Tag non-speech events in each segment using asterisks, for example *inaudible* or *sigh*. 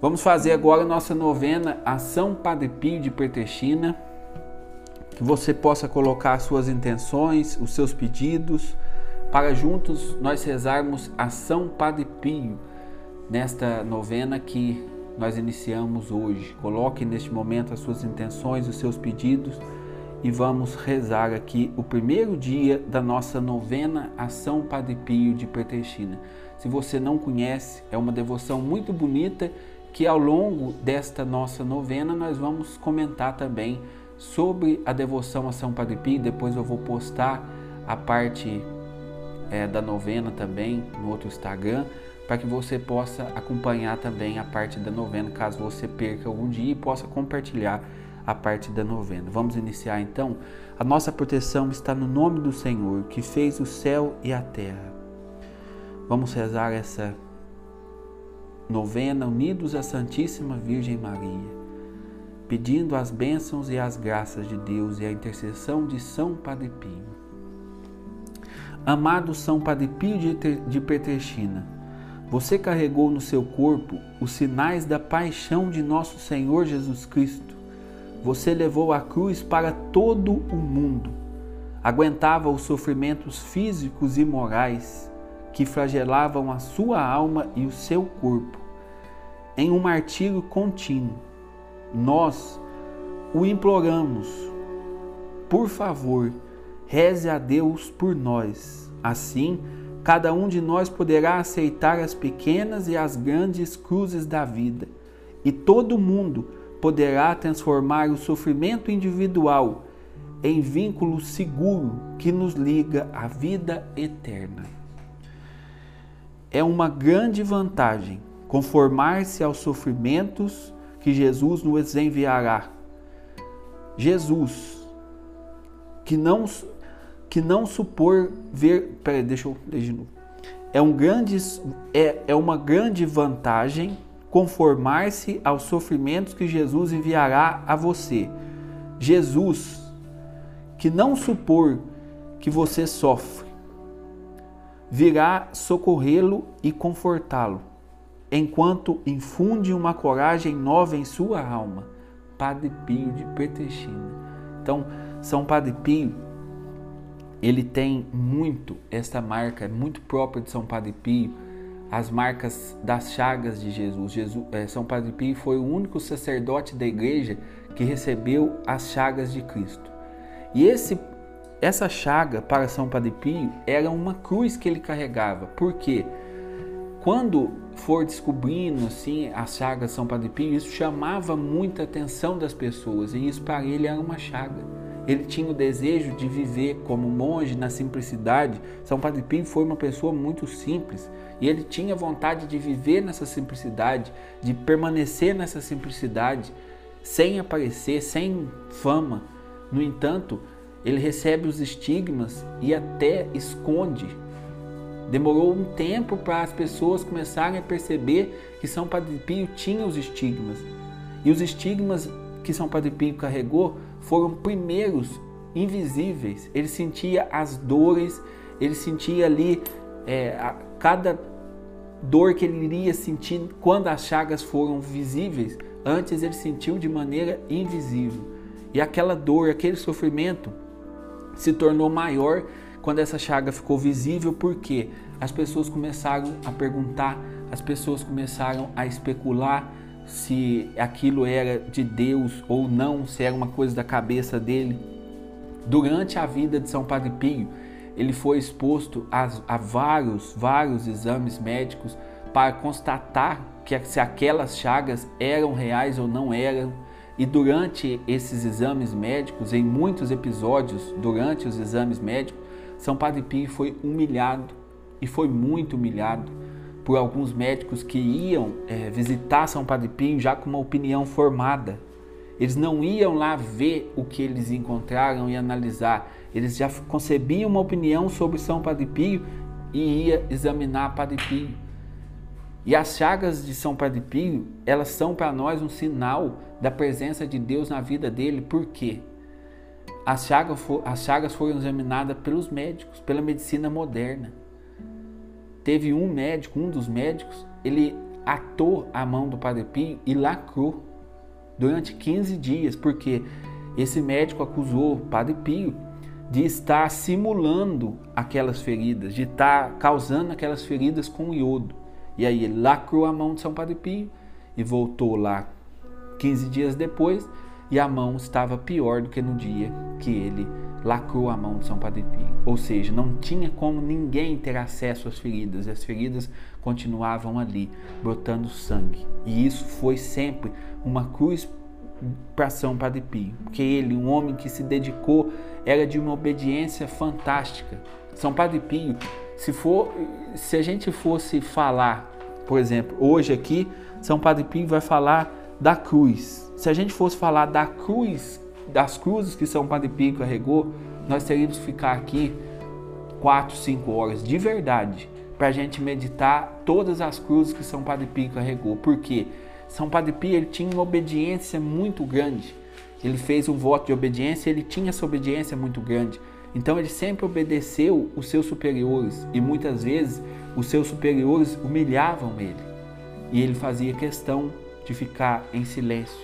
Vamos fazer agora a nossa novena Ação Padre Pio de Pertechina. Que você possa colocar as suas intenções, os seus pedidos, para juntos nós rezarmos Ação Padre Pio nesta novena que nós iniciamos hoje. Coloque neste momento as suas intenções, os seus pedidos e vamos rezar aqui o primeiro dia da nossa novena Ação Padre Pio de Pertechina. Se você não conhece, é uma devoção muito bonita que ao longo desta nossa novena nós vamos comentar também sobre a devoção a São Padre Pio. Depois eu vou postar a parte é, da novena também no outro Instagram para que você possa acompanhar também a parte da novena, caso você perca algum dia e possa compartilhar a parte da novena. Vamos iniciar então? A nossa proteção está no nome do Senhor, que fez o céu e a terra. Vamos rezar essa novena unidos à Santíssima Virgem Maria, pedindo as bênçãos e as graças de Deus e a intercessão de São Padre Pio. Amado São Padre Pio de Petrechina, você carregou no seu corpo os sinais da paixão de nosso Senhor Jesus Cristo. Você levou a cruz para todo o mundo. Aguentava os sofrimentos físicos e morais que flagelavam a sua alma e o seu corpo. Em um martírio contínuo, nós o imploramos. Por favor, reze a Deus por nós. Assim, Cada um de nós poderá aceitar as pequenas e as grandes cruzes da vida, e todo mundo poderá transformar o sofrimento individual em vínculo seguro que nos liga à vida eterna. É uma grande vantagem conformar-se aos sofrimentos que Jesus nos enviará. Jesus, que não que não supor ver. Peraí, deixa eu ler de novo. É, um grande, é, é uma grande vantagem conformar-se aos sofrimentos que Jesus enviará a você. Jesus, que não supor que você sofre, virá socorrê-lo e confortá-lo, enquanto infunde uma coragem nova em sua alma. Padre Pio de Petrechina. Então, São Padre Pio ele tem muito esta marca, é muito própria de São Padre Pio, as marcas das chagas de Jesus. Jesus é, São Padre Pio foi o único sacerdote da igreja que recebeu as chagas de Cristo. E esse, essa chaga para São Padre Pio era uma cruz que ele carregava. Por quê? Quando for descobrindo assim as chagas São Padre Pio, isso chamava muita atenção das pessoas e isso para ele era uma chaga. Ele tinha o desejo de viver como monge na simplicidade. São Padre Pio foi uma pessoa muito simples e ele tinha vontade de viver nessa simplicidade, de permanecer nessa simplicidade, sem aparecer, sem fama. No entanto, ele recebe os estigmas e até esconde. Demorou um tempo para as pessoas começarem a perceber que São Padre Pio tinha os estigmas. E os estigmas que São Padre Pio carregou foram primeiros invisíveis. Ele sentia as dores, ele sentia ali é, a, cada dor que ele iria sentir quando as chagas foram visíveis. Antes ele sentiu de maneira invisível. E aquela dor, aquele sofrimento se tornou maior quando essa chaga ficou visível, porque as pessoas começaram a perguntar, as pessoas começaram a especular, se aquilo era de Deus ou não, se era uma coisa da cabeça dele. Durante a vida de São Padre Pio, ele foi exposto a, a vários, vários exames médicos para constatar que se aquelas chagas eram reais ou não eram. E durante esses exames médicos, em muitos episódios, durante os exames médicos, São Padre Pio foi humilhado e foi muito humilhado por alguns médicos que iam é, visitar São Padre Pio já com uma opinião formada. Eles não iam lá ver o que eles encontraram e analisar. Eles já concebiam uma opinião sobre São Padre Pio e ia examinar Padre Pio. E as chagas de São Padre Pio, elas são para nós um sinal da presença de Deus na vida dele. Por quê? As chagas, as chagas foram examinadas pelos médicos, pela medicina moderna teve um médico, um dos médicos, ele atou a mão do Padre Pio e lacrou durante 15 dias, porque esse médico acusou o Padre Pio de estar simulando aquelas feridas, de estar causando aquelas feridas com iodo. E aí ele lacrou a mão de São Padre Pio e voltou lá 15 dias depois e a mão estava pior do que no dia que ele lacrou a mão de São Padre Pio. Ou seja, não tinha como ninguém ter acesso às feridas, e as feridas continuavam ali, brotando sangue. E isso foi sempre uma cruz para São Padre Pio, porque ele, um homem que se dedicou, era de uma obediência fantástica. São Padre Pio, se for, se a gente fosse falar, por exemplo, hoje aqui, São Padre Pio vai falar da cruz. Se a gente fosse falar da cruz das cruzes que São Padre Pio carregou, nós teríamos que ficar aqui 4, 5 horas de verdade para a gente meditar todas as cruzes que São Padre Pio carregou. Porque São Padre Pio ele tinha uma obediência muito grande. Ele fez um voto de obediência, ele tinha essa obediência muito grande. Então ele sempre obedeceu os seus superiores e muitas vezes os seus superiores humilhavam ele. E ele fazia questão de ficar em silêncio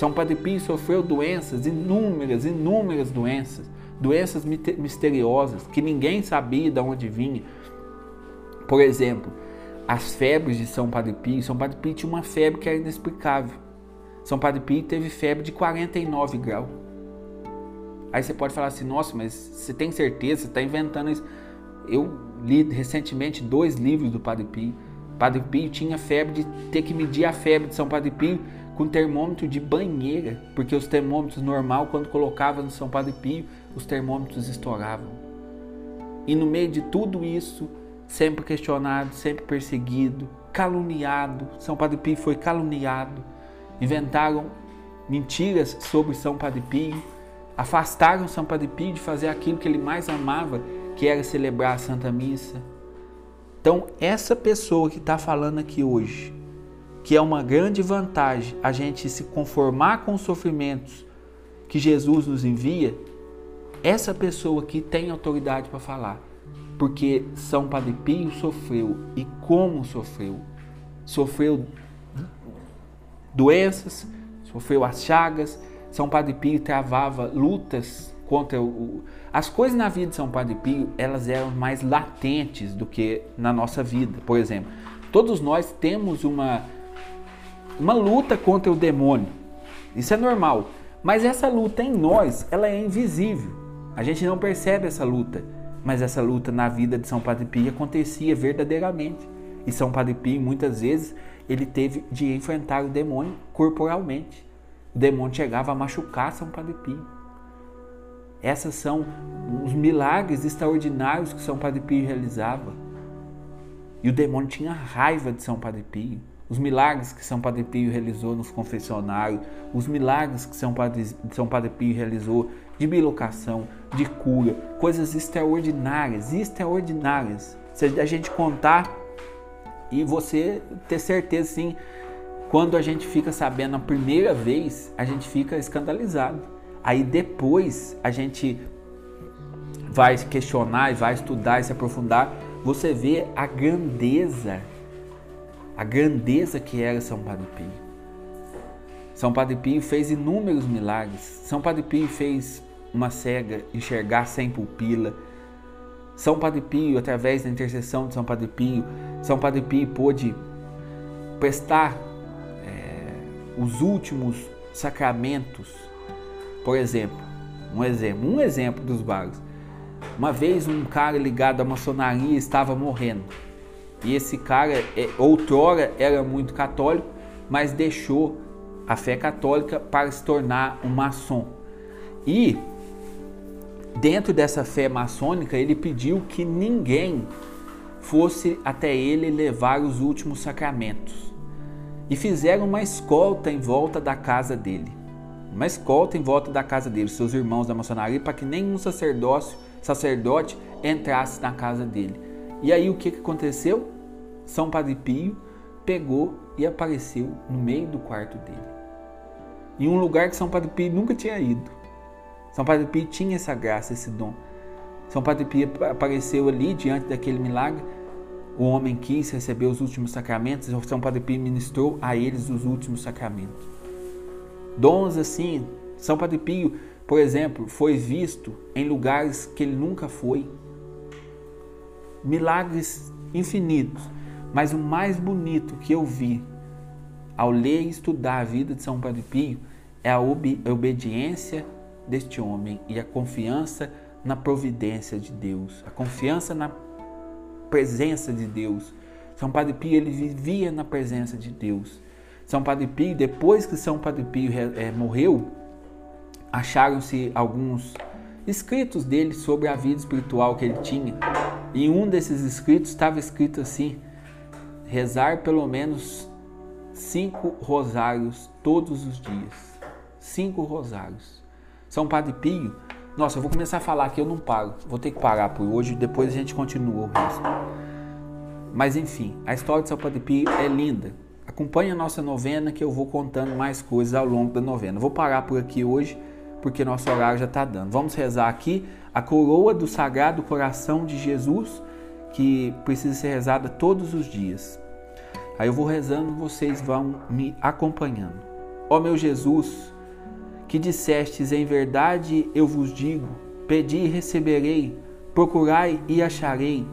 são Padre Pio sofreu doenças, inúmeras, inúmeras doenças, doenças misteriosas que ninguém sabia de onde vinha. Por exemplo, as febres de São Padre Pio. São Padre Pio tinha uma febre que era inexplicável. São Padre Pio teve febre de 49 graus. Aí você pode falar assim, nossa, mas você tem certeza? Você está inventando isso? Eu li recentemente dois livros do Padre Pio. Padre Pio tinha febre de ter que medir a febre de São Padre Pio com termômetro de banheira, porque os termômetros normal, quando colocava no São Padre Pio, os termômetros estouravam. E no meio de tudo isso, sempre questionado, sempre perseguido, caluniado, São Padre Pio foi caluniado, inventaram mentiras sobre São Padre Pio, afastaram São Padre Pio de fazer aquilo que ele mais amava, que era celebrar a Santa Missa. Então, essa pessoa que está falando aqui hoje, que é uma grande vantagem a gente se conformar com os sofrimentos que Jesus nos envia, essa pessoa aqui tem autoridade para falar. Porque São Padre Pio sofreu e como sofreu. Sofreu doenças, sofreu as chagas. São Padre Pio travava lutas contra o. As coisas na vida de São Padre Pio, elas eram mais latentes do que na nossa vida. Por exemplo, todos nós temos uma uma luta contra o demônio. Isso é normal. Mas essa luta em nós, ela é invisível. A gente não percebe essa luta. Mas essa luta na vida de São Padre Pio acontecia verdadeiramente. E São Padre Pio, muitas vezes, ele teve de enfrentar o demônio corporalmente. O demônio chegava a machucar São Padre Pio. Essas são os milagres extraordinários que São Padre Pio realizava. E o demônio tinha raiva de São Padre Pio os milagres que São Padre Pio realizou nos confessionários, os milagres que São Padre, São Padre Pio realizou de bilocação, de cura, coisas extraordinárias, extraordinárias. Se a gente contar e você ter certeza, sim, quando a gente fica sabendo a primeira vez, a gente fica escandalizado. Aí depois a gente vai questionar e vai estudar e se aprofundar, você vê a grandeza a grandeza que era São Padre Pio. São Padre Pio fez inúmeros milagres. São Padre Pio fez uma cega enxergar sem pupila. São Padre Pio, através da intercessão de São Padre Pio, São Padre Pio pôde prestar é, os últimos sacramentos. Por exemplo, um exemplo, um exemplo dos vários. Uma vez um cara ligado à maçonaria estava morrendo. E esse cara, é, outrora, era muito católico, mas deixou a fé católica para se tornar um maçom. E dentro dessa fé maçônica, ele pediu que ninguém fosse até ele levar os últimos sacramentos. E fizeram uma escolta em volta da casa dele. Uma escolta em volta da casa dele, seus irmãos da maçonaria, para que nenhum sacerdócio, sacerdote entrasse na casa dele. E aí o que, que aconteceu? São Padre Pio pegou e apareceu no meio do quarto dele. Em um lugar que São Padre Pio nunca tinha ido. São Padre Pio tinha essa graça, esse dom. São Padre Pio apareceu ali diante daquele milagre. o homem quis receber os últimos sacramentos, São Padre Pio ministrou a eles os últimos sacramentos. Dons assim, São Padre Pio, por exemplo, foi visto em lugares que ele nunca foi. Milagres infinitos, mas o mais bonito que eu vi ao ler e estudar a vida de São Padre Pio é a obediência deste homem e a confiança na providência de Deus, a confiança na presença de Deus. São Padre Pio ele vivia na presença de Deus. São Padre Pio, depois que São Padre Pio é, morreu, acharam-se alguns escritos dele sobre a vida espiritual que ele tinha. Em um desses escritos estava escrito assim: rezar pelo menos cinco rosários todos os dias. Cinco rosários. São Padre Pio nossa, eu vou começar a falar que eu não paro. Vou ter que parar por hoje, depois a gente continua o resto. Mas enfim, a história de São Padre Pio é linda. Acompanhe a nossa novena que eu vou contando mais coisas ao longo da novena. Vou parar por aqui hoje porque nosso horário já está dando. Vamos rezar aqui a coroa do Sagrado Coração de Jesus, que precisa ser rezada todos os dias. Aí eu vou rezando, vocês vão me acompanhando. Ó meu Jesus, que dissestes em verdade eu vos digo: pedi e receberei, procurai e acharei,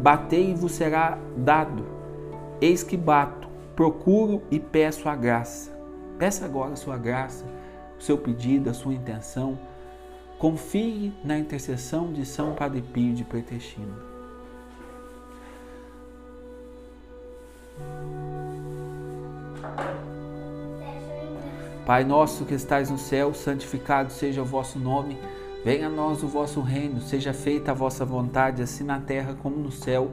batei e vos será dado. Eis que bato, procuro e peço a graça. Peça agora a sua graça, o seu pedido, a sua intenção. Confie na intercessão de São Padre Pio de Pretestino. Pai nosso que estais no céu, santificado seja o vosso nome. Venha a nós o vosso reino, seja feita a vossa vontade, assim na terra como no céu.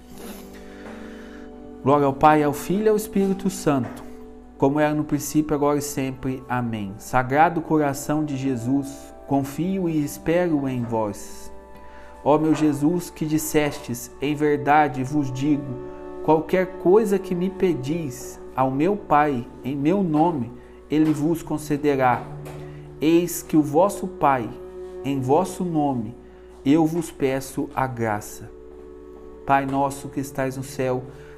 Glória ao Pai, ao Filho e ao Espírito Santo, como era no princípio, agora e sempre. Amém. Sagrado coração de Jesus, confio e espero em vós. Ó meu Jesus, que dissestes, em verdade vos digo, qualquer coisa que me pedis, ao meu Pai em meu nome, ele vos concederá. Eis que o vosso Pai, em vosso nome, eu vos peço a graça. Pai nosso que estais no céu,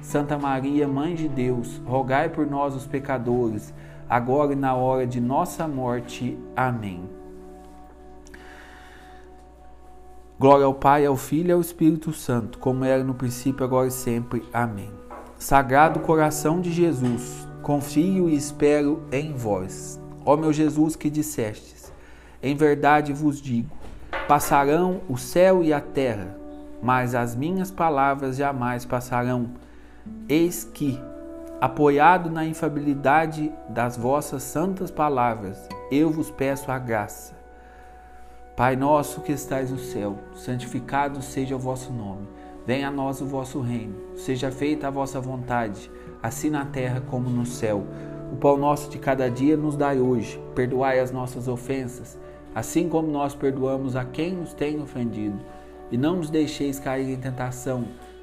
Santa Maria, Mãe de Deus, rogai por nós, os pecadores, agora e na hora de nossa morte. Amém. Glória ao Pai, ao Filho e ao Espírito Santo, como era no princípio, agora e sempre. Amém. Sagrado coração de Jesus, confio e espero em vós. Ó meu Jesus que dissestes, em verdade vos digo, passarão o céu e a terra, mas as minhas palavras jamais passarão. Eis que, apoiado na infabilidade das vossas santas palavras, eu vos peço a graça. Pai nosso que estais no céu, santificado seja o vosso nome. Venha a nós o vosso reino. Seja feita a vossa vontade assim na terra como no céu. O pão nosso de cada dia nos dai hoje. Perdoai as nossas ofensas, assim como nós perdoamos a quem nos tem ofendido. E não nos deixeis cair em tentação,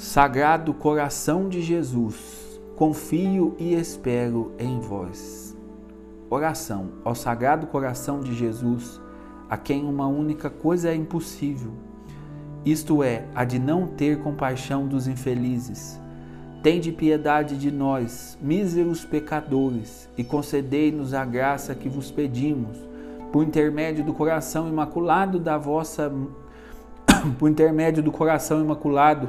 Sagrado coração de Jesus, confio e espero em vós. Oração ao Sagrado Coração de Jesus, a quem uma única coisa é impossível, isto é, a de não ter compaixão dos infelizes. Tende piedade de nós, míseros pecadores, e concedei-nos a graça que vos pedimos, por intermédio do coração imaculado da vossa *coughs* por intermédio do coração imaculado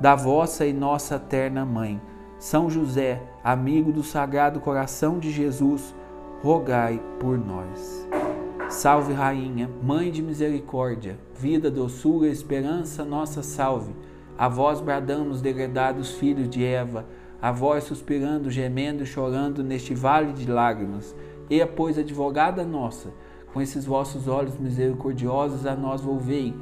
da vossa e nossa terna mãe, São José, amigo do Sagrado Coração de Jesus, rogai por nós. Salve, Rainha, Mãe de Misericórdia, vida, doçura, esperança, nossa salve. A vós bradamos, degredados filhos de Eva, a vós suspirando, gemendo e chorando neste vale de lágrimas. E, pois, advogada nossa, com esses vossos olhos misericordiosos a nós volvei,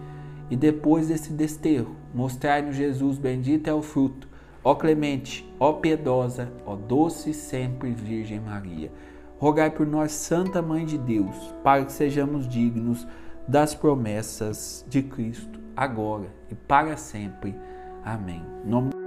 e depois desse desterro, mostrai-nos Jesus, bendito é o fruto. Ó clemente, ó piedosa, ó doce sempre Virgem Maria rogai por nós, Santa Mãe de Deus, para que sejamos dignos das promessas de Cristo, agora e para sempre. Amém. Nome